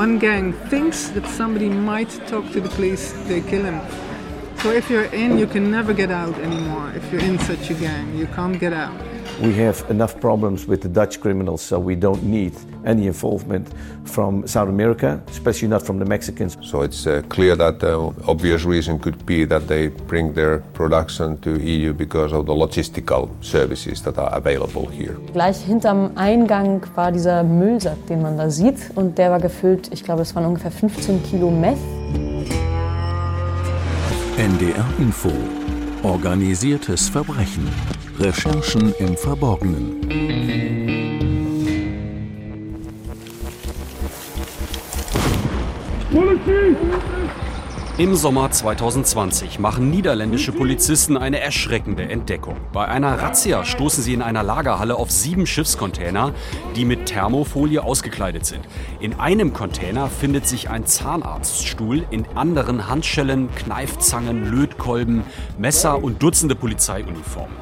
one gang thinks that somebody might talk to the police, they kill him. So if you're in, you can never get out anymore. If you're in such a gang, you can't get out. We have enough problems with the Dutch criminals, so we don't need any involvement from South America, especially not from the Mexicans. So it's uh, clear that the obvious reason could be that they bring their production to EU because of the logistical services that are available here. Gleich hinterm Eingang war dieser Müllsack, den man da sieht, und der war gefüllt, ich glaube, es waren ungefähr 15 Kilo Meth. NDR Info. Organisiertes Verbrechen. Recherchen im Verborgenen. Im Sommer 2020 machen niederländische Polizisten eine erschreckende Entdeckung. Bei einer Razzia stoßen sie in einer Lagerhalle auf sieben Schiffscontainer, die mit Thermofolie ausgekleidet sind. In einem Container findet sich ein Zahnarztstuhl, in anderen Handschellen, Kneifzangen, Lötkolben, Messer und Dutzende Polizeiuniformen.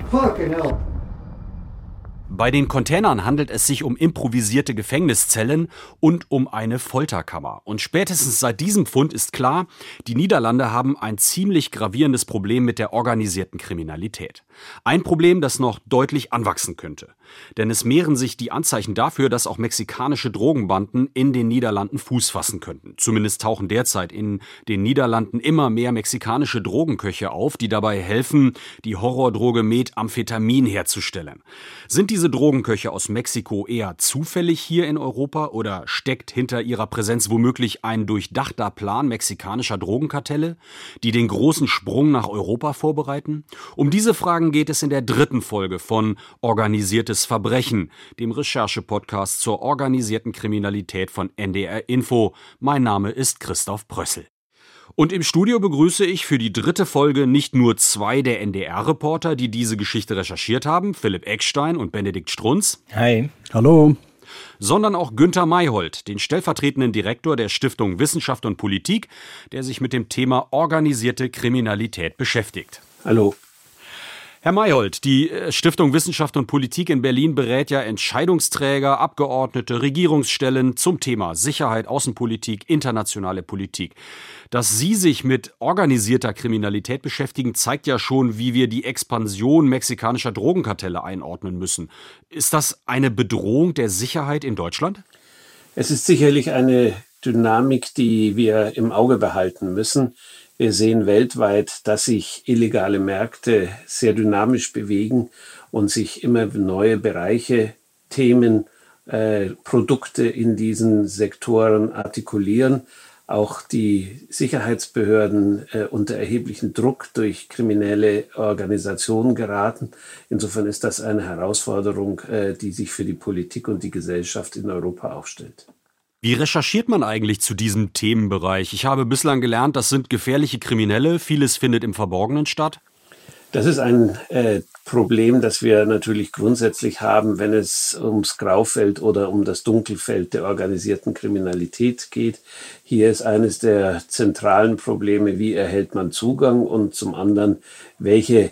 Bei den Containern handelt es sich um improvisierte Gefängniszellen und um eine Folterkammer. Und spätestens seit diesem Fund ist klar, die Niederlande haben ein ziemlich gravierendes Problem mit der organisierten Kriminalität. Ein Problem, das noch deutlich anwachsen könnte. Denn es mehren sich die Anzeichen dafür, dass auch mexikanische Drogenbanden in den Niederlanden Fuß fassen könnten. Zumindest tauchen derzeit in den Niederlanden immer mehr mexikanische Drogenköche auf, die dabei helfen, die Horrordroge Methamphetamin herzustellen. Sind diese Drogenköche aus Mexiko eher zufällig hier in Europa oder steckt hinter ihrer Präsenz womöglich ein durchdachter Plan mexikanischer Drogenkartelle, die den großen Sprung nach Europa vorbereiten? Um diese Fragen geht es in der dritten Folge von Organisiertes Verbrechen, dem Recherche-Podcast zur organisierten Kriminalität von NDR Info. Mein Name ist Christoph Brössel. Und im Studio begrüße ich für die dritte Folge nicht nur zwei der NDR-Reporter, die diese Geschichte recherchiert haben, Philipp Eckstein und Benedikt Strunz. Hi. Hallo. Sondern auch Günther Mayhold, den stellvertretenden Direktor der Stiftung Wissenschaft und Politik, der sich mit dem Thema organisierte Kriminalität beschäftigt. Hallo. Herr Mayhold, die äh, Stiftung Wissenschaft und Politik in Berlin berät ja Entscheidungsträger, Abgeordnete, Regierungsstellen zum Thema Sicherheit, Außenpolitik, internationale Politik. Dass Sie sich mit organisierter Kriminalität beschäftigen, zeigt ja schon, wie wir die Expansion mexikanischer Drogenkartelle einordnen müssen. Ist das eine Bedrohung der Sicherheit in Deutschland? Es ist sicherlich eine Dynamik, die wir im Auge behalten müssen. Wir sehen weltweit, dass sich illegale Märkte sehr dynamisch bewegen und sich immer neue Bereiche, Themen, äh, Produkte in diesen Sektoren artikulieren. Auch die Sicherheitsbehörden äh, unter erheblichen Druck durch kriminelle Organisationen geraten. Insofern ist das eine Herausforderung, äh, die sich für die Politik und die Gesellschaft in Europa aufstellt. Wie recherchiert man eigentlich zu diesem Themenbereich? Ich habe bislang gelernt, das sind gefährliche Kriminelle, vieles findet im Verborgenen statt. Das ist ein äh, Problem, das wir natürlich grundsätzlich haben, wenn es ums Graufeld oder um das Dunkelfeld der organisierten Kriminalität geht. Hier ist eines der zentralen Probleme, wie erhält man Zugang und zum anderen, welche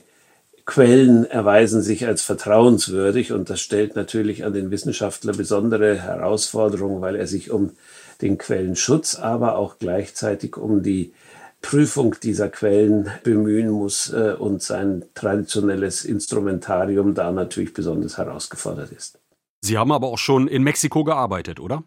Quellen erweisen sich als vertrauenswürdig und das stellt natürlich an den Wissenschaftler besondere Herausforderungen, weil er sich um den Quellenschutz, aber auch gleichzeitig um die Prüfung dieser Quellen bemühen muss äh, und sein traditionelles Instrumentarium da natürlich besonders herausgefordert ist. Sie haben aber auch schon in Mexiko gearbeitet, oder?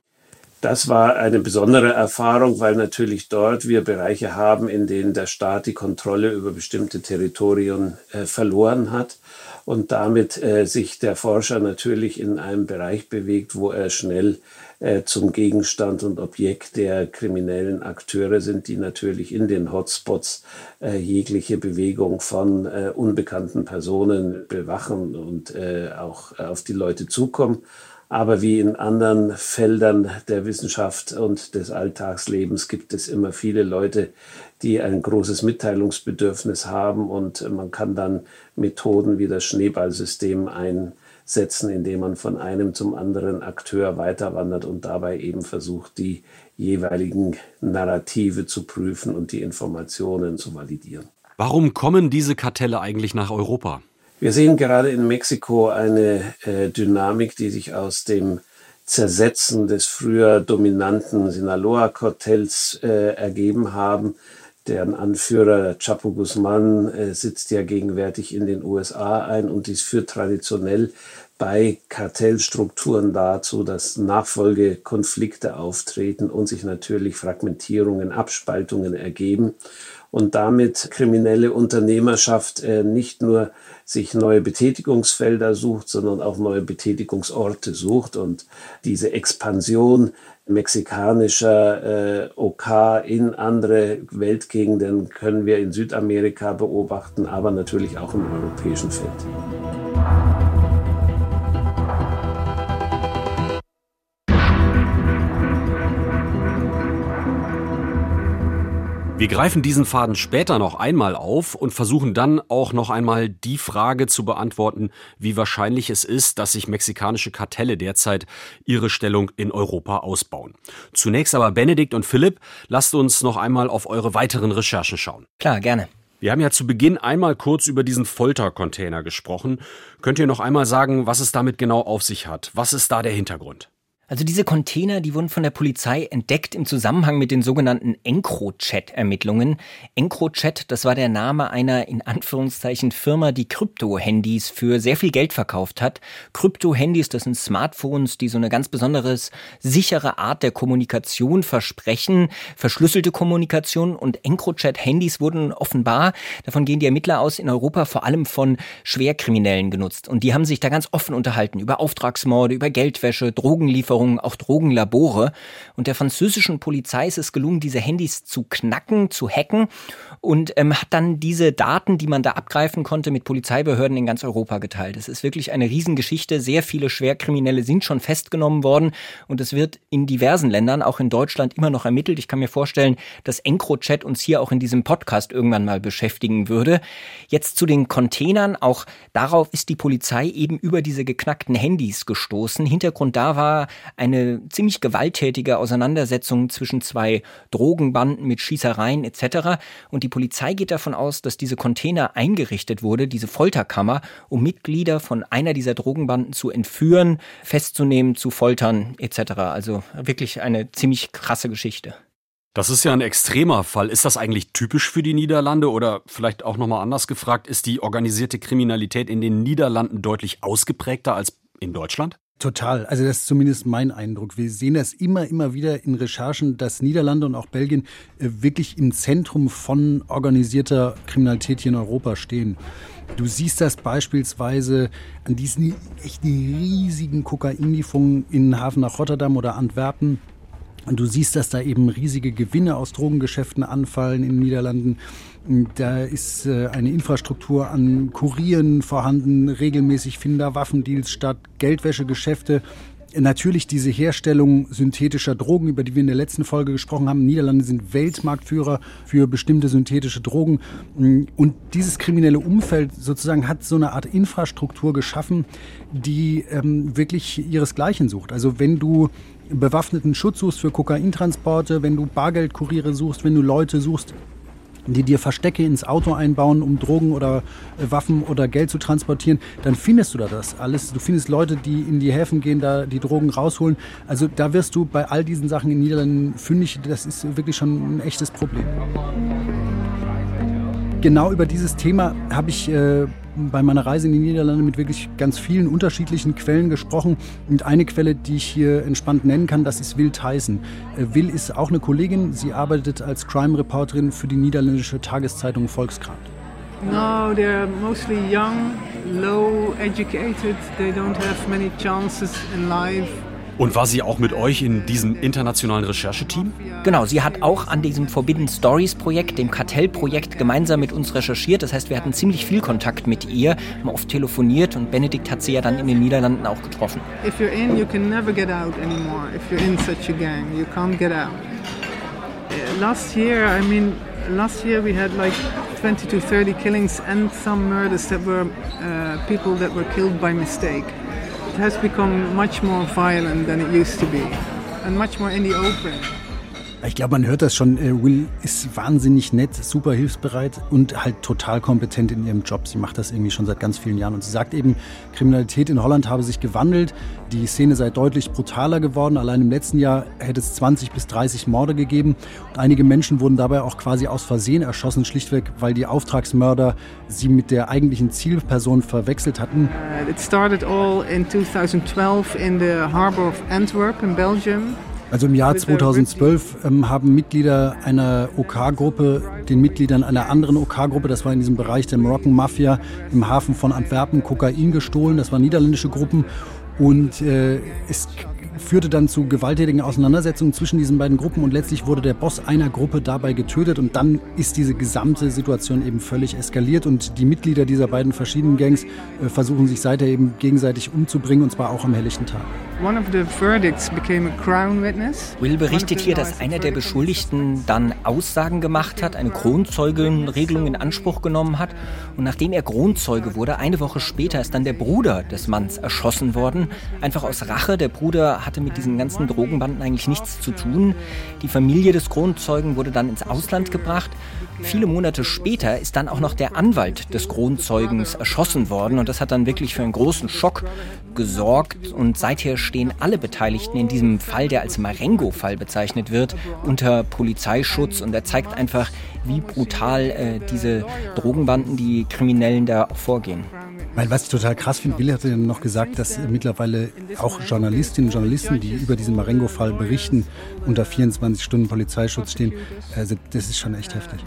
Das war eine besondere Erfahrung, weil natürlich dort wir Bereiche haben, in denen der Staat die Kontrolle über bestimmte Territorien äh, verloren hat und damit äh, sich der Forscher natürlich in einem Bereich bewegt, wo er schnell äh, zum Gegenstand und Objekt der kriminellen Akteure sind, die natürlich in den Hotspots äh, jegliche Bewegung von äh, unbekannten Personen bewachen und äh, auch auf die Leute zukommen aber wie in anderen Feldern der Wissenschaft und des Alltagslebens gibt es immer viele Leute, die ein großes Mitteilungsbedürfnis haben und man kann dann Methoden wie das Schneeballsystem einsetzen, indem man von einem zum anderen Akteur weiterwandert und dabei eben versucht, die jeweiligen Narrative zu prüfen und die Informationen zu validieren. Warum kommen diese Kartelle eigentlich nach Europa? Wir sehen gerade in Mexiko eine äh, Dynamik, die sich aus dem Zersetzen des früher dominanten Sinaloa-Kartells äh, ergeben haben. Deren Anführer Chapo Guzman äh, sitzt ja gegenwärtig in den USA ein und dies führt traditionell bei Kartellstrukturen dazu, dass Nachfolgekonflikte auftreten und sich natürlich Fragmentierungen, Abspaltungen ergeben und damit kriminelle Unternehmerschaft äh, nicht nur sich neue Betätigungsfelder sucht, sondern auch neue Betätigungsorte sucht und diese Expansion mexikanischer äh, OK in andere Weltgegenden können wir in Südamerika beobachten, aber natürlich auch im europäischen Feld. Wir greifen diesen Faden später noch einmal auf und versuchen dann auch noch einmal die Frage zu beantworten, wie wahrscheinlich es ist, dass sich mexikanische Kartelle derzeit ihre Stellung in Europa ausbauen. Zunächst aber Benedikt und Philipp, lasst uns noch einmal auf eure weiteren Recherchen schauen. Klar, gerne. Wir haben ja zu Beginn einmal kurz über diesen Foltercontainer gesprochen. Könnt ihr noch einmal sagen, was es damit genau auf sich hat? Was ist da der Hintergrund? Also diese Container, die wurden von der Polizei entdeckt im Zusammenhang mit den sogenannten EncroChat-Ermittlungen. EncroChat, das war der Name einer in Anführungszeichen Firma, die Krypto-Handys für sehr viel Geld verkauft hat. Krypto-Handys, das sind Smartphones, die so eine ganz besonderes, sichere Art der Kommunikation versprechen, verschlüsselte Kommunikation und EncroChat-Handys wurden offenbar, davon gehen die Ermittler aus, in Europa vor allem von Schwerkriminellen genutzt. Und die haben sich da ganz offen unterhalten über Auftragsmorde, über Geldwäsche, Drogenlieferungen, Lieferungen, auch Drogenlabore. Und der französischen Polizei ist es gelungen, diese Handys zu knacken, zu hacken und ähm, hat dann diese Daten, die man da abgreifen konnte, mit Polizeibehörden in ganz Europa geteilt. Es ist wirklich eine Riesengeschichte. Sehr viele Schwerkriminelle sind schon festgenommen worden und es wird in diversen Ländern, auch in Deutschland, immer noch ermittelt. Ich kann mir vorstellen, dass EncroChat uns hier auch in diesem Podcast irgendwann mal beschäftigen würde. Jetzt zu den Containern. Auch darauf ist die Polizei eben über diese geknackten Handys gestoßen. Hintergrund da war eine ziemlich gewalttätige Auseinandersetzung zwischen zwei Drogenbanden mit Schießereien etc. Und die Polizei geht davon aus, dass diese Container eingerichtet wurde, diese Folterkammer, um Mitglieder von einer dieser Drogenbanden zu entführen, festzunehmen, zu foltern etc. Also wirklich eine ziemlich krasse Geschichte. Das ist ja ein extremer Fall. Ist das eigentlich typisch für die Niederlande oder vielleicht auch nochmal anders gefragt, ist die organisierte Kriminalität in den Niederlanden deutlich ausgeprägter als in Deutschland? Total. Also das ist zumindest mein Eindruck. Wir sehen das immer, immer wieder in Recherchen, dass Niederlande und auch Belgien äh, wirklich im Zentrum von organisierter Kriminalität hier in Europa stehen. Du siehst das beispielsweise an diesen echt riesigen Kokainlieferungen in den Hafen nach Rotterdam oder Antwerpen du siehst, dass da eben riesige Gewinne aus Drogengeschäften anfallen in den Niederlanden. Da ist äh, eine Infrastruktur an Kurieren vorhanden. Regelmäßig finden da Waffendeals statt, Geldwäschegeschäfte. Natürlich diese Herstellung synthetischer Drogen, über die wir in der letzten Folge gesprochen haben. Niederlande sind Weltmarktführer für bestimmte synthetische Drogen. Und dieses kriminelle Umfeld sozusagen hat so eine Art Infrastruktur geschaffen, die ähm, wirklich ihresgleichen sucht. Also wenn du bewaffneten Schutz suchst für Kokaintransporte, wenn du Bargeldkuriere suchst, wenn du Leute suchst, die dir Verstecke ins Auto einbauen, um Drogen oder äh, Waffen oder Geld zu transportieren, dann findest du da das alles. Du findest Leute, die in die Häfen gehen, da die Drogen rausholen. Also da wirst du bei all diesen Sachen in Niederlanden fündig. Das ist wirklich schon ein echtes Problem. Genau über dieses Thema habe ich äh, bei meiner Reise in die Niederlande mit wirklich ganz vielen unterschiedlichen Quellen gesprochen. Und eine Quelle, die ich hier entspannt nennen kann, das ist Will Tyson. Äh, Will ist auch eine Kollegin. Sie arbeitet als Crime-Reporterin für die niederländische Tageszeitung Volkskrant. No, they're mostly young, low educated. They don't have many chances in life. Und war sie auch mit euch in diesem internationalen Rechercheteam? Genau, sie hat auch an diesem Forbidden Stories Projekt, dem Kartellprojekt, gemeinsam mit uns recherchiert. Das heißt, wir hatten ziemlich viel Kontakt mit ihr, haben oft telefoniert und Benedikt hat sie ja dann in den Niederlanden auch getroffen. If you're in, you can never get out anymore. If you're in such a gang, you can't get out. Uh, last year, I mean, last year we had like 20 to 30 killings and some murders that were uh, people that were killed by mistake. Has become much more violent than it used to be and much more in the open. Ich glaube, man hört das schon. Äh, Will ist wahnsinnig nett, super hilfsbereit und halt total kompetent in ihrem Job. Sie macht das irgendwie schon seit ganz vielen Jahren. Und sie sagt eben, Kriminalität in Holland habe sich gewandelt. Die Szene sei deutlich brutaler geworden. Allein im letzten Jahr hätte es 20 bis 30 Morde gegeben. Und einige Menschen wurden dabei auch quasi aus Versehen erschossen, schlichtweg, weil die Auftragsmörder sie mit der eigentlichen Zielperson verwechselt hatten. Uh, it started all in 2012 in the harbor of Antwerp in Belgium. Also im Jahr 2012 ähm, haben Mitglieder einer OK-Gruppe den Mitgliedern einer anderen OK-Gruppe, das war in diesem Bereich der Moroccan Mafia, im Hafen von Antwerpen Kokain gestohlen. Das waren niederländische Gruppen. Und äh, es führte dann zu gewalttätigen Auseinandersetzungen zwischen diesen beiden Gruppen und letztlich wurde der Boss einer Gruppe dabei getötet und dann ist diese gesamte Situation eben völlig eskaliert und die Mitglieder dieser beiden verschiedenen Gangs äh, versuchen sich seither eben gegenseitig umzubringen und zwar auch am helllichten Tag. Will berichtet hier, dass einer der Beschuldigten dann Aussagen gemacht hat, eine Kronzeugenregelung in Anspruch genommen hat und nachdem er Kronzeuge wurde, eine Woche später ist dann der Bruder des Manns erschossen worden, einfach aus Rache. Der Bruder hatte mit diesen ganzen Drogenbanden eigentlich nichts zu tun. Die Familie des Kronzeugen wurde dann ins Ausland gebracht. Viele Monate später ist dann auch noch der Anwalt des Kronzeugens erschossen worden und das hat dann wirklich für einen großen Schock gesorgt und seither stehen alle Beteiligten in diesem Fall, der als Marengo-Fall bezeichnet wird, unter Polizeischutz und er zeigt einfach, wie brutal äh, diese Drogenbanden, die Kriminellen da vorgehen. Weil was ich total krass finde, Will hat ja noch gesagt, dass mittlerweile auch Journalistinnen und Journalisten, die über diesen Marengo-Fall berichten, unter 24 Stunden Polizeischutz stehen. Also das ist schon echt heftig.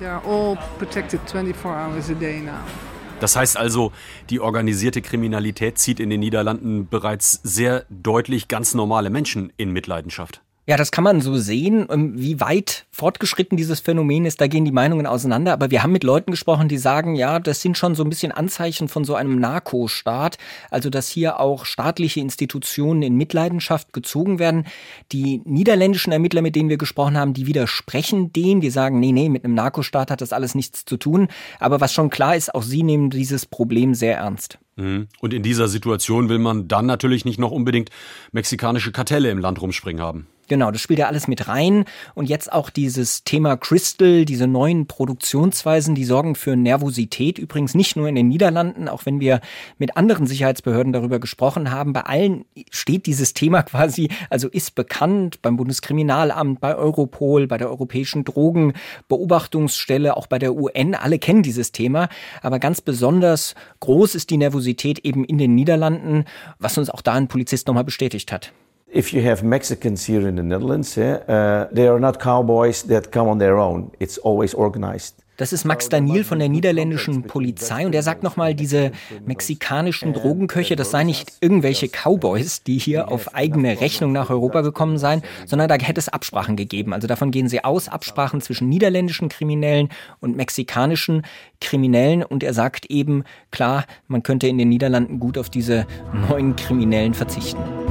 Das heißt also, die organisierte Kriminalität zieht in den Niederlanden bereits sehr deutlich ganz normale Menschen in Mitleidenschaft. Ja, das kann man so sehen. Ähm, wie weit fortgeschritten dieses Phänomen ist, da gehen die Meinungen auseinander. Aber wir haben mit Leuten gesprochen, die sagen, ja, das sind schon so ein bisschen Anzeichen von so einem Narkostaat. Also, dass hier auch staatliche Institutionen in Mitleidenschaft gezogen werden. Die niederländischen Ermittler, mit denen wir gesprochen haben, die widersprechen dem. Die sagen, nee, nee, mit einem Narkostaat hat das alles nichts zu tun. Aber was schon klar ist, auch sie nehmen dieses Problem sehr ernst. Mhm. Und in dieser Situation will man dann natürlich nicht noch unbedingt mexikanische Kartelle im Land rumspringen haben. Genau, das spielt ja alles mit rein. Und jetzt auch dieses Thema Crystal, diese neuen Produktionsweisen, die sorgen für Nervosität. Übrigens nicht nur in den Niederlanden, auch wenn wir mit anderen Sicherheitsbehörden darüber gesprochen haben. Bei allen steht dieses Thema quasi, also ist bekannt beim Bundeskriminalamt, bei Europol, bei der Europäischen Drogenbeobachtungsstelle, auch bei der UN. Alle kennen dieses Thema. Aber ganz besonders groß ist die Nervosität eben in den Niederlanden, was uns auch da ein Polizist nochmal bestätigt hat. If you have Mexicans here in the Netherlands, uh, they are not cowboys that come on their own. It's always organized. Das ist Max Daniel von der niederländischen Polizei und er sagt nochmal, diese mexikanischen Drogenköche, das seien nicht irgendwelche Cowboys, die hier auf eigene Rechnung nach Europa gekommen seien, sondern da hätte es Absprachen gegeben. Also davon gehen sie aus, Absprachen zwischen niederländischen Kriminellen und mexikanischen Kriminellen und er sagt eben, klar, man könnte in den Niederlanden gut auf diese neuen Kriminellen verzichten.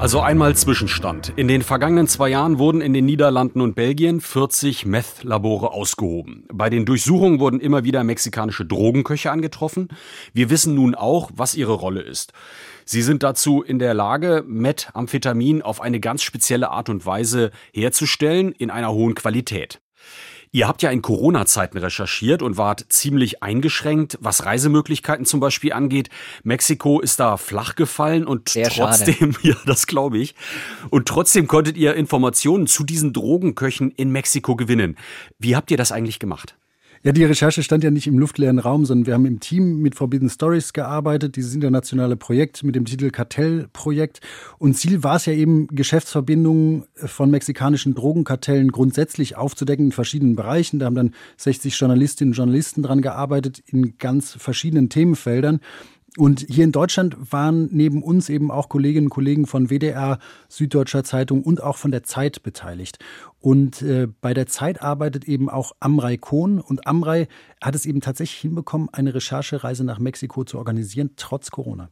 Also einmal Zwischenstand. In den vergangenen zwei Jahren wurden in den Niederlanden und Belgien 40 Meth-Labore ausgehoben. Bei den Durchsuchungen wurden immer wieder mexikanische Drogenköche angetroffen. Wir wissen nun auch, was ihre Rolle ist. Sie sind dazu in der Lage, Methamphetamin auf eine ganz spezielle Art und Weise herzustellen, in einer hohen Qualität. Ihr habt ja in Corona-Zeiten recherchiert und wart ziemlich eingeschränkt, was Reisemöglichkeiten zum Beispiel angeht. Mexiko ist da flach gefallen und Sehr trotzdem, schade. ja, das glaube ich. Und trotzdem konntet ihr Informationen zu diesen Drogenköchen in Mexiko gewinnen. Wie habt ihr das eigentlich gemacht? Ja, die Recherche stand ja nicht im luftleeren Raum, sondern wir haben im Team mit Forbidden Stories gearbeitet, dieses internationale Projekt mit dem Titel Kartellprojekt. Und Ziel war es ja eben, Geschäftsverbindungen von mexikanischen Drogenkartellen grundsätzlich aufzudecken in verschiedenen Bereichen. Da haben dann 60 Journalistinnen und Journalisten dran gearbeitet in ganz verschiedenen Themenfeldern. Und hier in Deutschland waren neben uns eben auch Kolleginnen und Kollegen von WDR, Süddeutscher Zeitung und auch von der Zeit beteiligt. Und äh, bei der Zeit arbeitet eben auch Amrei Kohn. Und Amrei hat es eben tatsächlich hinbekommen, eine Recherchereise nach Mexiko zu organisieren, trotz Corona.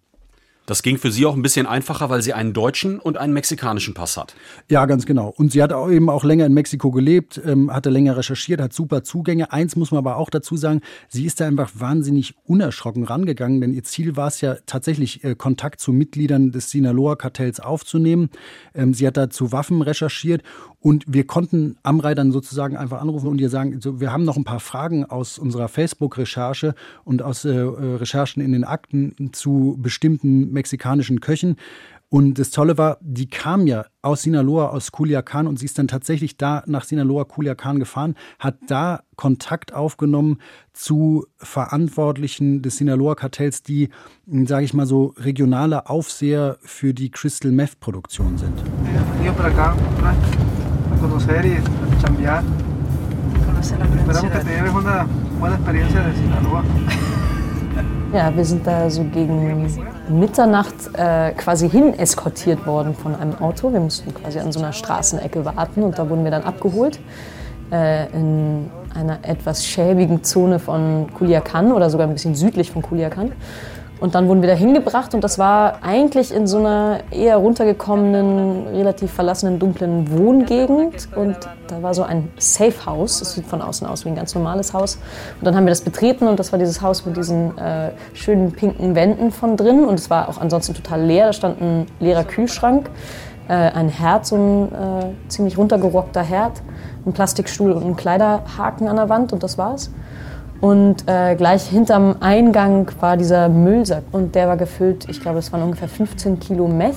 Das ging für Sie auch ein bisschen einfacher, weil sie einen deutschen und einen mexikanischen Pass hat. Ja, ganz genau. Und sie hat auch eben auch länger in Mexiko gelebt, ähm, hatte länger recherchiert, hat super Zugänge. Eins muss man aber auch dazu sagen, sie ist da einfach wahnsinnig unerschrocken rangegangen, denn ihr Ziel war es ja tatsächlich, äh, Kontakt zu Mitgliedern des Sinaloa-Kartells aufzunehmen. Ähm, sie hat da zu Waffen recherchiert und wir konnten Amrei dann sozusagen einfach anrufen und ihr sagen, so, wir haben noch ein paar Fragen aus unserer Facebook-Recherche und aus äh, äh Recherchen in den Akten zu bestimmten mexikanischen Köchen. Und das Tolle war, die kam ja aus Sinaloa, aus Culiacan und sie ist dann tatsächlich da nach Sinaloa, Culiacan gefahren, hat da Kontakt aufgenommen zu Verantwortlichen des Sinaloa-Kartells, die, sage ich mal so, regionale Aufseher für die Crystal Meth-Produktion sind. Ja, wir sind da so gegen Mitternacht äh, quasi hin eskortiert worden von einem Auto. Wir mussten quasi an so einer Straßenecke warten und da wurden wir dann abgeholt äh, in einer etwas schäbigen Zone von Culiacan oder sogar ein bisschen südlich von Culiacan. Und dann wurden wir da hingebracht und das war eigentlich in so einer eher runtergekommenen, relativ verlassenen, dunklen Wohngegend. Und da war so ein Safe House. Das sieht von außen aus wie ein ganz normales Haus. Und dann haben wir das betreten und das war dieses Haus mit diesen äh, schönen pinken Wänden von drin. Und es war auch ansonsten total leer. Da stand ein leerer Kühlschrank, äh, ein Herd, so ein äh, ziemlich runtergerockter Herd, ein Plastikstuhl und ein Kleiderhaken an der Wand und das war's. Und äh, gleich hinterm Eingang war dieser Müllsack und der war gefüllt, ich glaube, es waren ungefähr 15 Kilo Meth.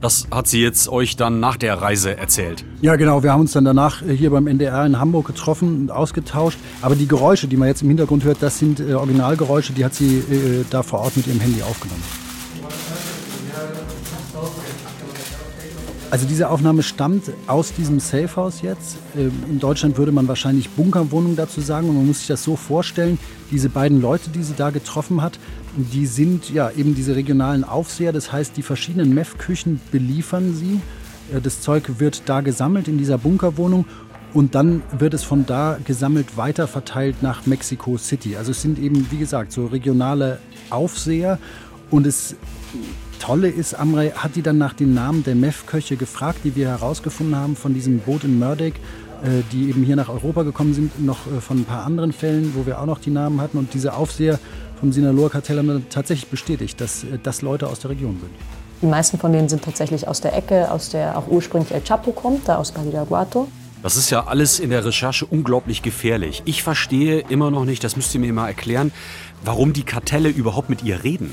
Das hat sie jetzt euch dann nach der Reise erzählt. Ja, genau. Wir haben uns dann danach äh, hier beim NDR in Hamburg getroffen und ausgetauscht. Aber die Geräusche, die man jetzt im Hintergrund hört, das sind äh, Originalgeräusche, die hat sie äh, da vor Ort mit ihrem Handy aufgenommen. Also diese Aufnahme stammt aus diesem Safehouse jetzt. Ähm, in Deutschland würde man wahrscheinlich Bunkerwohnung dazu sagen. Und man muss sich das so vorstellen, diese beiden Leute, die sie da getroffen hat, die sind ja eben diese regionalen Aufseher. Das heißt, die verschiedenen Meth-Küchen beliefern sie. Äh, das Zeug wird da gesammelt in dieser Bunkerwohnung und dann wird es von da gesammelt weiter verteilt nach Mexico City. Also es sind eben, wie gesagt, so regionale Aufseher und es Tolle ist, Amrei hat die dann nach den Namen der Meth-Köche gefragt, die wir herausgefunden haben von diesem Boot in Murdoch, äh, die eben hier nach Europa gekommen sind, noch äh, von ein paar anderen Fällen, wo wir auch noch die Namen hatten. Und diese Aufseher vom Sinaloa-Kartell haben dann tatsächlich bestätigt, dass äh, das Leute aus der Region sind. Die meisten von denen sind tatsächlich aus der Ecke, aus der auch ursprünglich El Chapo kommt, da aus Badiraguato. Das ist ja alles in der Recherche unglaublich gefährlich. Ich verstehe immer noch nicht, das müsst ihr mir mal erklären, warum die Kartelle überhaupt mit ihr reden.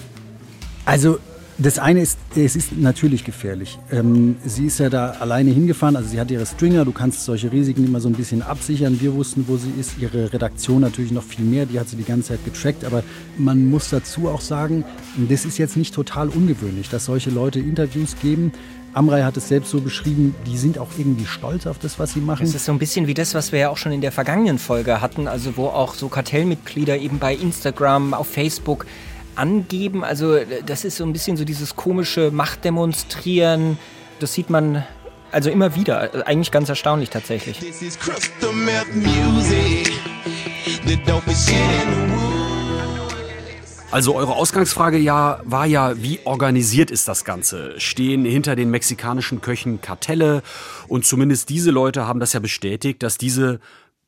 Also das eine ist, es ist natürlich gefährlich. Ähm, sie ist ja da alleine hingefahren, also sie hat ihre Stringer, du kannst solche Risiken immer so ein bisschen absichern. Wir wussten, wo sie ist, ihre Redaktion natürlich noch viel mehr, die hat sie die ganze Zeit getrackt. Aber man muss dazu auch sagen, das ist jetzt nicht total ungewöhnlich, dass solche Leute Interviews geben. Amrei hat es selbst so beschrieben, die sind auch irgendwie stolz auf das, was sie machen. Das ist so ein bisschen wie das, was wir ja auch schon in der vergangenen Folge hatten, also wo auch so Kartellmitglieder eben bei Instagram, auf Facebook angeben. Also das ist so ein bisschen so dieses komische Machtdemonstrieren. Das sieht man also immer wieder. Eigentlich ganz erstaunlich tatsächlich. Also eure Ausgangsfrage ja war ja, wie organisiert ist das Ganze? Stehen hinter den mexikanischen Köchen Kartelle? Und zumindest diese Leute haben das ja bestätigt, dass diese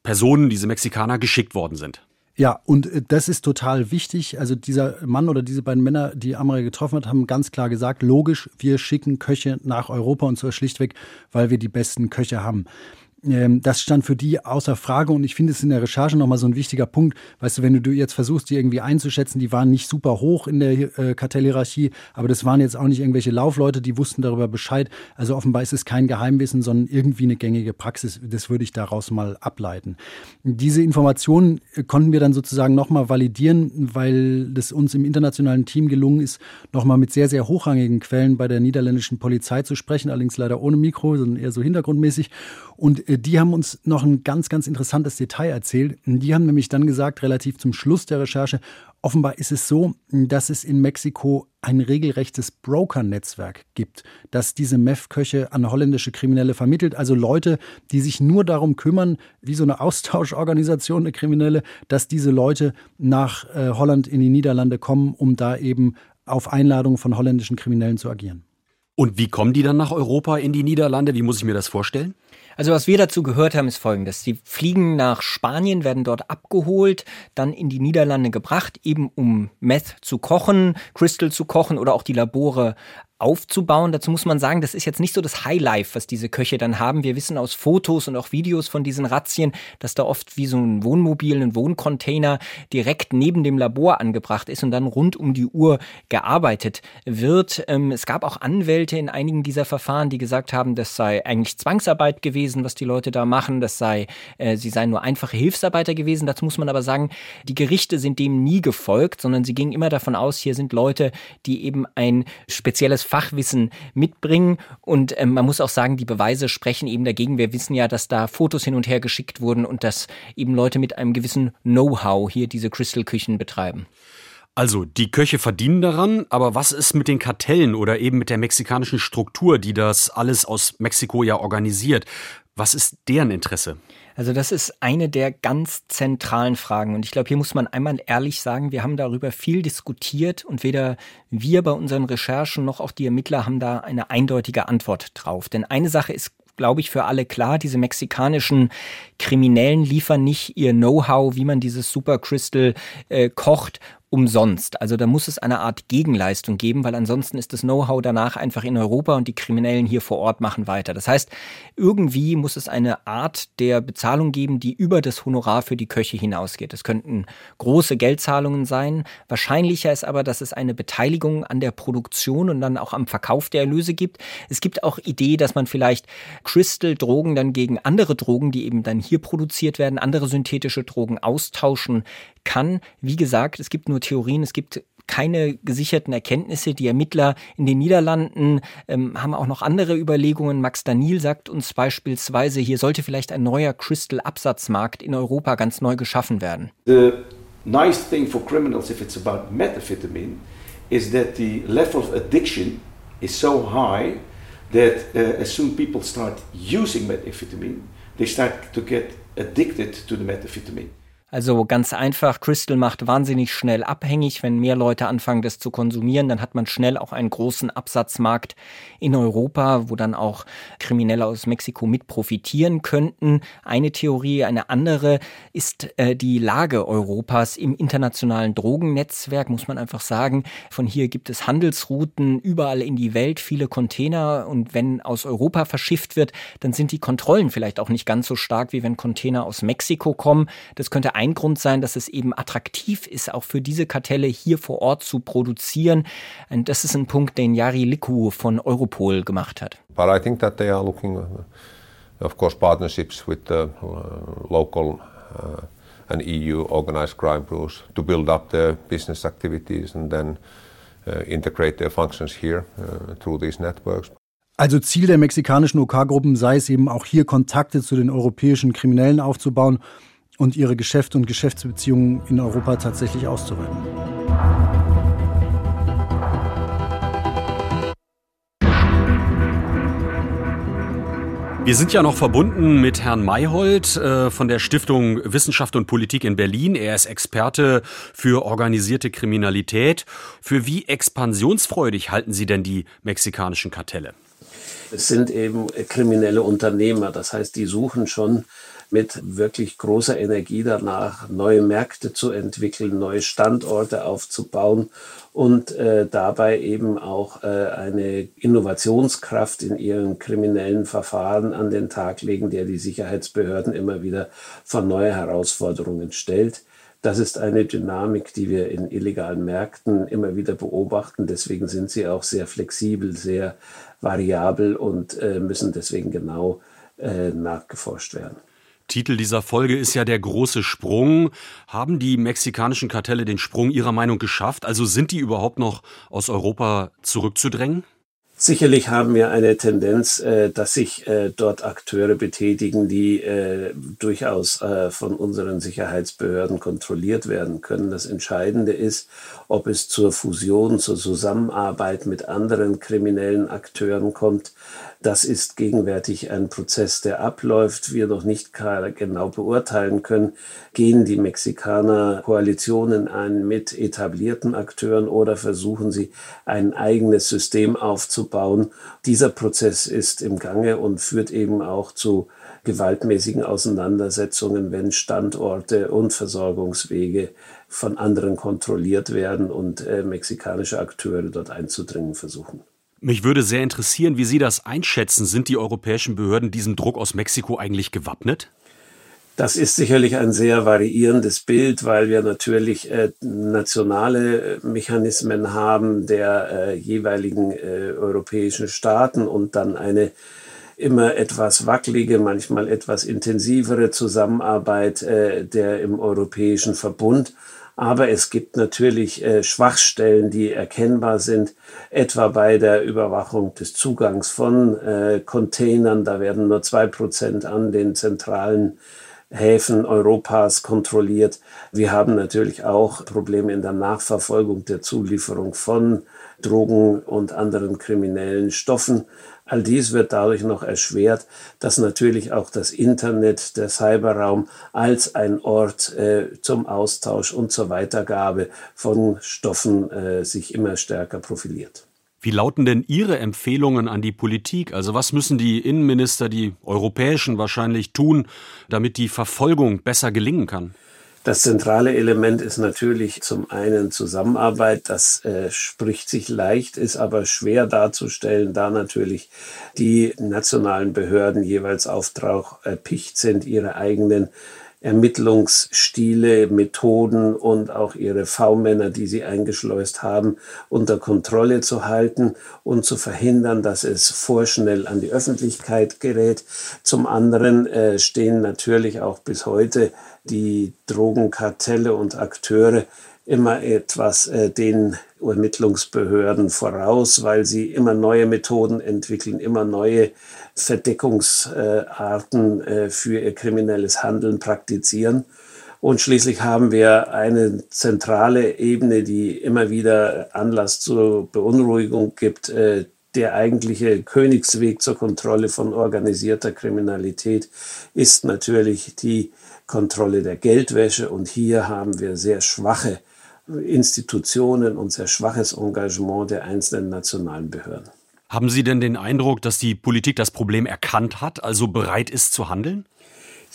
Personen, diese Mexikaner geschickt worden sind. Ja, und äh, das ist total wichtig. Also dieser Mann oder diese beiden Männer, die Amrei getroffen hat, haben ganz klar gesagt, logisch, wir schicken Köche nach Europa und zwar schlichtweg, weil wir die besten Köche haben. Ähm, das stand für die außer Frage und ich finde es in der Recherche nochmal so ein wichtiger Punkt. Weißt du, wenn du jetzt versuchst, die irgendwie einzuschätzen, die waren nicht super hoch in der äh, Kartellhierarchie, aber das waren jetzt auch nicht irgendwelche Laufleute, die wussten darüber Bescheid. Also offenbar ist es kein Geheimwissen, sondern irgendwie eine gängige Praxis. Das würde ich daraus mal ableiten. Diese Informationen äh, konnten wir dann sozusagen nochmal validieren, weil es uns im internationalen Team gelungen ist, nochmal mit sehr, sehr hochrangigen Quellen bei der niederländischen Polizei zu sprechen, allerdings leider ohne Mikro, sondern eher so hintergrundmäßig. Und äh, die haben uns noch ein ganz, ganz interessantes Detail erzählt. Die haben nämlich dann gesagt, relativ zum Schluss der Recherche, offenbar ist es so, dass es in Mexiko ein regelrechtes Broker-Netzwerk gibt, das diese Meth-Köche an holländische Kriminelle vermittelt. Also Leute, die sich nur darum kümmern, wie so eine Austauschorganisation, eine Kriminelle, dass diese Leute nach äh, Holland in die Niederlande kommen, um da eben auf Einladung von holländischen Kriminellen zu agieren. Und wie kommen die dann nach Europa in die Niederlande? Wie muss ich mir das vorstellen? Also was wir dazu gehört haben, ist folgendes. Sie fliegen nach Spanien, werden dort abgeholt, dann in die Niederlande gebracht, eben um Meth zu kochen, Crystal zu kochen oder auch die Labore aufzubauen. Dazu muss man sagen, das ist jetzt nicht so das Highlife, was diese Köche dann haben. Wir wissen aus Fotos und auch Videos von diesen Razzien, dass da oft wie so ein Wohnmobil, ein Wohncontainer direkt neben dem Labor angebracht ist und dann rund um die Uhr gearbeitet wird. Ähm, es gab auch Anwälte in einigen dieser Verfahren, die gesagt haben, das sei eigentlich Zwangsarbeit gewesen, was die Leute da machen. Das sei, äh, sie seien nur einfache Hilfsarbeiter gewesen. Dazu muss man aber sagen, die Gerichte sind dem nie gefolgt, sondern sie gingen immer davon aus, hier sind Leute, die eben ein spezielles Fachwissen mitbringen. Und ähm, man muss auch sagen, die Beweise sprechen eben dagegen. Wir wissen ja, dass da Fotos hin und her geschickt wurden und dass eben Leute mit einem gewissen Know-how hier diese Crystal-Küchen betreiben. Also, die Köche verdienen daran, aber was ist mit den Kartellen oder eben mit der mexikanischen Struktur, die das alles aus Mexiko ja organisiert? Was ist deren Interesse? Also das ist eine der ganz zentralen Fragen. Und ich glaube, hier muss man einmal ehrlich sagen, wir haben darüber viel diskutiert und weder wir bei unseren Recherchen noch auch die Ermittler haben da eine eindeutige Antwort drauf. Denn eine Sache ist glaube ich, für alle klar. Diese mexikanischen Kriminellen liefern nicht ihr Know-how, wie man dieses Super Crystal äh, kocht umsonst. Also da muss es eine Art Gegenleistung geben, weil ansonsten ist das Know-how danach einfach in Europa und die Kriminellen hier vor Ort machen weiter. Das heißt, irgendwie muss es eine Art der Bezahlung geben, die über das Honorar für die Köche hinausgeht. Es könnten große Geldzahlungen sein. Wahrscheinlicher ist aber, dass es eine Beteiligung an der Produktion und dann auch am Verkauf der Erlöse gibt. Es gibt auch Idee, dass man vielleicht Crystal-Drogen dann gegen andere Drogen, die eben dann hier produziert werden, andere synthetische Drogen austauschen kann. Wie gesagt, es gibt nur Theorien, es gibt keine gesicherten Erkenntnisse. Die Ermittler in den Niederlanden ähm, haben auch noch andere Überlegungen. Max Daniel sagt uns beispielsweise, hier sollte vielleicht ein neuer Crystal-Absatzmarkt in Europa ganz neu geschaffen werden. The nice thing for criminals if it's about methamphetamine is that the level of addiction is so high that uh, as soon people start using methamphetamine, they start to get addicted to the methamphetamine. Also ganz einfach, Crystal macht wahnsinnig schnell abhängig. Wenn mehr Leute anfangen, das zu konsumieren, dann hat man schnell auch einen großen Absatzmarkt in Europa, wo dann auch Kriminelle aus Mexiko mit profitieren könnten. Eine Theorie, eine andere ist äh, die Lage Europas im internationalen Drogennetzwerk, muss man einfach sagen. Von hier gibt es Handelsrouten überall in die Welt, viele Container und wenn aus Europa verschifft wird, dann sind die Kontrollen vielleicht auch nicht ganz so stark, wie wenn Container aus Mexiko kommen. Das könnte ein Grund sein, dass es eben attraktiv ist, auch für diese Kartelle hier vor Ort zu produzieren. Und das ist ein Punkt, den Jari Liku von Europol gemacht hat. But I think that they are looking, uh, of course, partnerships with the uh, local uh, and EU organized crime groups to build up their business activities and then uh, integrate their functions here uh, through these networks. Also Ziel der mexikanischen OK-Gruppen sei es eben auch hier Kontakte zu den europäischen Kriminellen aufzubauen und ihre Geschäfte und Geschäftsbeziehungen in Europa tatsächlich auszuweiten. Wir sind ja noch verbunden mit Herrn Mayhold äh, von der Stiftung Wissenschaft und Politik in Berlin. Er ist Experte für organisierte Kriminalität. Für wie expansionsfreudig halten Sie denn die mexikanischen Kartelle? Es sind eben kriminelle Unternehmer. Das heißt, die suchen schon mit wirklich großer Energie danach, neue Märkte zu entwickeln, neue Standorte aufzubauen und äh, dabei eben auch äh, eine Innovationskraft in ihren kriminellen Verfahren an den Tag legen, der die Sicherheitsbehörden immer wieder vor neue Herausforderungen stellt. Das ist eine Dynamik, die wir in illegalen Märkten immer wieder beobachten. Deswegen sind sie auch sehr flexibel, sehr variabel und äh, müssen deswegen genau äh, nachgeforscht werden. Titel dieser Folge ist ja der große Sprung. Haben die mexikanischen Kartelle den Sprung Ihrer Meinung geschafft? Also sind die überhaupt noch aus Europa zurückzudrängen? Sicherlich haben wir eine Tendenz, äh, dass sich äh, dort Akteure betätigen, die äh, durchaus von unseren Sicherheitsbehörden kontrolliert werden können. Das Entscheidende ist, ob es zur Fusion, zur Zusammenarbeit mit anderen kriminellen Akteuren kommt. Das ist gegenwärtig ein Prozess, der abläuft, wir noch nicht genau beurteilen können. Gehen die Mexikaner Koalitionen ein mit etablierten Akteuren oder versuchen sie ein eigenes System aufzubauen? Dieser Prozess ist im Gange und führt eben auch zu gewaltmäßigen Auseinandersetzungen, wenn Standorte und Versorgungswege von anderen kontrolliert werden und äh, mexikanische Akteure dort einzudringen versuchen. Mich würde sehr interessieren, wie Sie das einschätzen. Sind die europäischen Behörden diesem Druck aus Mexiko eigentlich gewappnet? Das ist sicherlich ein sehr variierendes Bild, weil wir natürlich äh, nationale äh, Mechanismen haben der äh, jeweiligen äh, europäischen Staaten und dann eine immer etwas wackelige, manchmal etwas intensivere Zusammenarbeit äh, der im Europäischen Verbund. Aber es gibt natürlich äh, Schwachstellen, die erkennbar sind, etwa bei der Überwachung des Zugangs von äh, Containern. Da werden nur zwei Prozent an den zentralen Häfen Europas kontrolliert. Wir haben natürlich auch Probleme in der Nachverfolgung der Zulieferung von Drogen und anderen kriminellen Stoffen. All dies wird dadurch noch erschwert, dass natürlich auch das Internet, der Cyberraum als ein Ort äh, zum Austausch und zur Weitergabe von Stoffen äh, sich immer stärker profiliert. Wie lauten denn Ihre Empfehlungen an die Politik? Also was müssen die Innenminister, die europäischen wahrscheinlich tun, damit die Verfolgung besser gelingen kann? Das zentrale Element ist natürlich zum einen Zusammenarbeit. Das äh, spricht sich leicht, ist aber schwer darzustellen, da natürlich die nationalen Behörden jeweils auf Trauch erpicht sind, ihre eigenen Ermittlungsstile, Methoden und auch ihre V-Männer, die sie eingeschleust haben, unter Kontrolle zu halten und zu verhindern, dass es vorschnell an die Öffentlichkeit gerät. Zum anderen äh, stehen natürlich auch bis heute die Drogenkartelle und Akteure immer etwas äh, den Ermittlungsbehörden voraus, weil sie immer neue Methoden entwickeln, immer neue Verdeckungsarten äh, für ihr kriminelles Handeln praktizieren. Und schließlich haben wir eine zentrale Ebene, die immer wieder Anlass zur Beunruhigung gibt. Äh, der eigentliche Königsweg zur Kontrolle von organisierter Kriminalität ist natürlich die Kontrolle der Geldwäsche. Und hier haben wir sehr schwache Institutionen und sehr schwaches Engagement der einzelnen nationalen Behörden. Haben Sie denn den Eindruck, dass die Politik das Problem erkannt hat, also bereit ist zu handeln?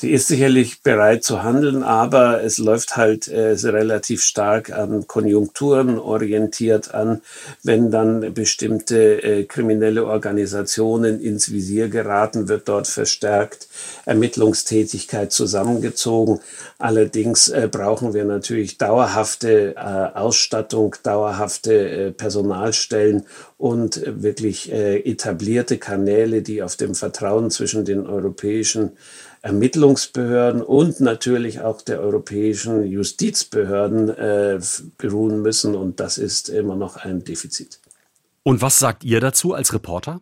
Sie ist sicherlich bereit zu handeln, aber es läuft halt äh, relativ stark an Konjunkturen orientiert an, wenn dann bestimmte äh, kriminelle Organisationen ins Visier geraten, wird dort verstärkt Ermittlungstätigkeit zusammengezogen. Allerdings äh, brauchen wir natürlich dauerhafte äh, Ausstattung, dauerhafte äh, Personalstellen und wirklich äh, etablierte Kanäle, die auf dem Vertrauen zwischen den europäischen Ermittlungsbehörden und natürlich auch der europäischen Justizbehörden äh, beruhen müssen. Und das ist immer noch ein Defizit. Und was sagt ihr dazu als Reporter?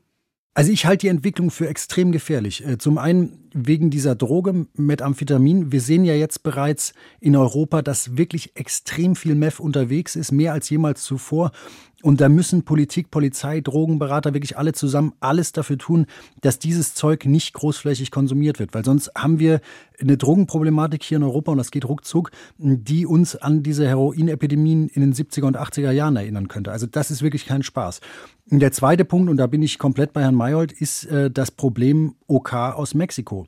Also ich halte die Entwicklung für extrem gefährlich. Äh, zum einen wegen dieser Droge Methamphetamin. Wir sehen ja jetzt bereits in Europa, dass wirklich extrem viel Meth unterwegs ist, mehr als jemals zuvor. Und da müssen Politik, Polizei, Drogenberater wirklich alle zusammen alles dafür tun, dass dieses Zeug nicht großflächig konsumiert wird. Weil sonst haben wir eine Drogenproblematik hier in Europa und das geht ruckzuck, die uns an diese Heroinepidemien in den 70er und 80er Jahren erinnern könnte. Also das ist wirklich kein Spaß. Der zweite Punkt, und da bin ich komplett bei Herrn Mayold, ist äh, das Problem OK aus Mexiko.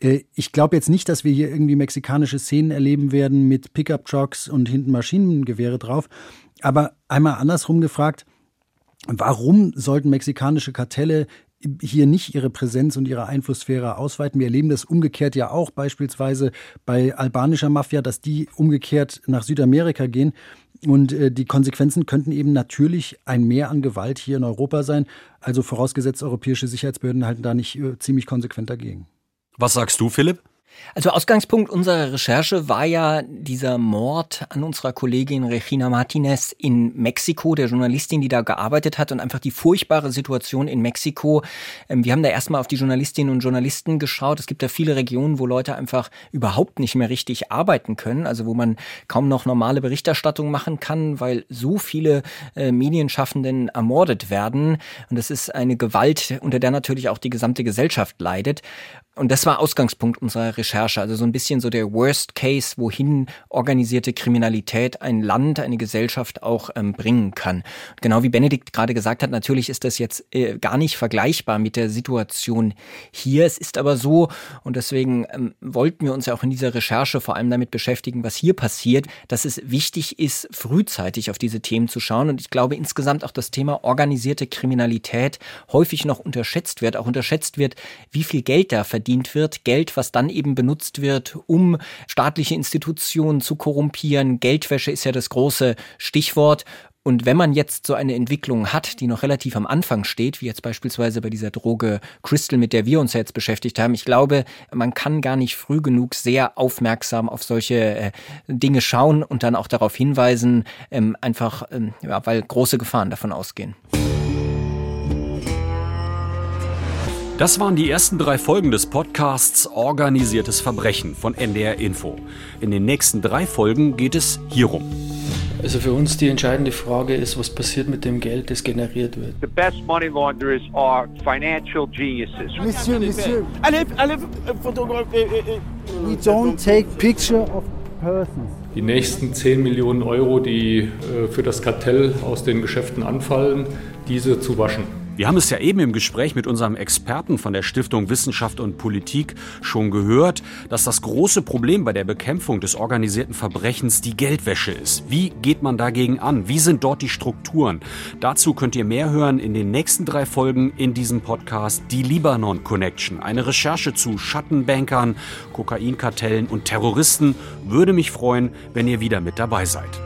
Äh, ich glaube jetzt nicht, dass wir hier irgendwie mexikanische Szenen erleben werden mit Pickup-Trucks und hinten Maschinengewehre drauf. Aber einmal andersrum gefragt, warum sollten mexikanische Kartelle hier nicht ihre Präsenz und ihre Einflusssphäre ausweiten. Wir erleben das umgekehrt ja auch beispielsweise bei albanischer Mafia, dass die umgekehrt nach Südamerika gehen. Und äh, die Konsequenzen könnten eben natürlich ein Mehr an Gewalt hier in Europa sein. Also vorausgesetzt, europäische Sicherheitsbehörden halten da nicht äh, ziemlich konsequent dagegen. Was sagst du, Philipp? Also Ausgangspunkt unserer Recherche war ja dieser Mord an unserer Kollegin Regina Martinez in Mexiko, der Journalistin, die da gearbeitet hat und einfach die furchtbare Situation in Mexiko. Ähm, wir haben da erstmal auf die Journalistinnen und Journalisten geschaut. Es gibt da viele Regionen, wo Leute einfach überhaupt nicht mehr richtig arbeiten können, also wo man kaum noch normale Berichterstattung machen kann, weil so viele äh, Medienschaffenden ermordet werden. Und das ist eine Gewalt, unter der natürlich auch die gesamte Gesellschaft leidet. Und das war Ausgangspunkt unserer Recherche, also so ein bisschen so der Worst Case, wohin organisierte Kriminalität ein Land, eine Gesellschaft auch ähm, bringen kann. Genau wie Benedikt gerade gesagt hat, natürlich ist das jetzt äh, gar nicht vergleichbar mit der Situation hier. Es ist aber so, und deswegen ähm, wollten wir uns ja auch in dieser Recherche vor allem damit beschäftigen, was hier passiert, dass es wichtig ist, frühzeitig auf diese Themen zu schauen. Und ich glaube insgesamt auch das Thema organisierte Kriminalität häufig noch unterschätzt wird, auch unterschätzt wird, wie viel Geld da verdient verdient wird, Geld, was dann eben benutzt wird, um staatliche Institutionen zu korrumpieren. Geldwäsche ist ja das große Stichwort. Und wenn man jetzt so eine Entwicklung hat, die noch relativ am Anfang steht, wie jetzt beispielsweise bei dieser Droge Crystal, mit der wir uns jetzt beschäftigt haben, ich glaube, man kann gar nicht früh genug sehr aufmerksam auf solche äh, Dinge schauen und dann auch darauf hinweisen, ähm, einfach, ähm, weil große Gefahren davon ausgehen. Das waren die ersten drei Folgen des Podcasts Organisiertes Verbrechen von NDR Info. In den nächsten drei Folgen geht es hierum. Also für uns die entscheidende Frage ist, was passiert mit dem Geld, das generiert wird. The best money launderers are financial geniuses. Monsieur, Monsieur, allez, allez, we don't take picture of persons. Die nächsten 10 Millionen Euro, die äh, für das Kartell aus den Geschäften anfallen, diese zu waschen. Wir haben es ja eben im Gespräch mit unserem Experten von der Stiftung Wissenschaft und Politik schon gehört, dass das große Problem bei der Bekämpfung des organisierten Verbrechens die Geldwäsche ist. Wie geht man dagegen an? Wie sind dort die Strukturen? Dazu könnt ihr mehr hören in den nächsten drei Folgen in diesem Podcast Die Libanon Connection. Eine Recherche zu Schattenbankern, Kokainkartellen und Terroristen. Würde mich freuen, wenn ihr wieder mit dabei seid.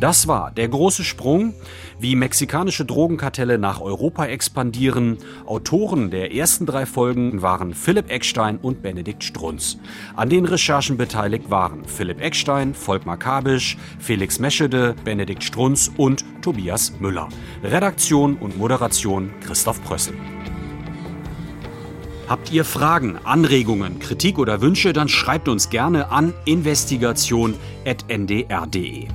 Das war der große Sprung wie mexikanische Drogenkartelle nach Europa expandieren. Autoren der ersten drei Folgen waren Philipp Eckstein und Benedikt Strunz. An den Recherchen beteiligt waren Philipp Eckstein, Volkmar Kabisch, Felix Meschede, Benedikt Strunz und Tobias Müller. Redaktion und Moderation Christoph Prössel. Habt ihr Fragen, Anregungen, Kritik oder Wünsche, dann schreibt uns gerne an investigation.ndr.de.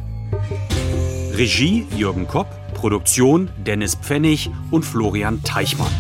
Regie Jürgen Kopp Produktion Dennis Pfennig und Florian Teichmann.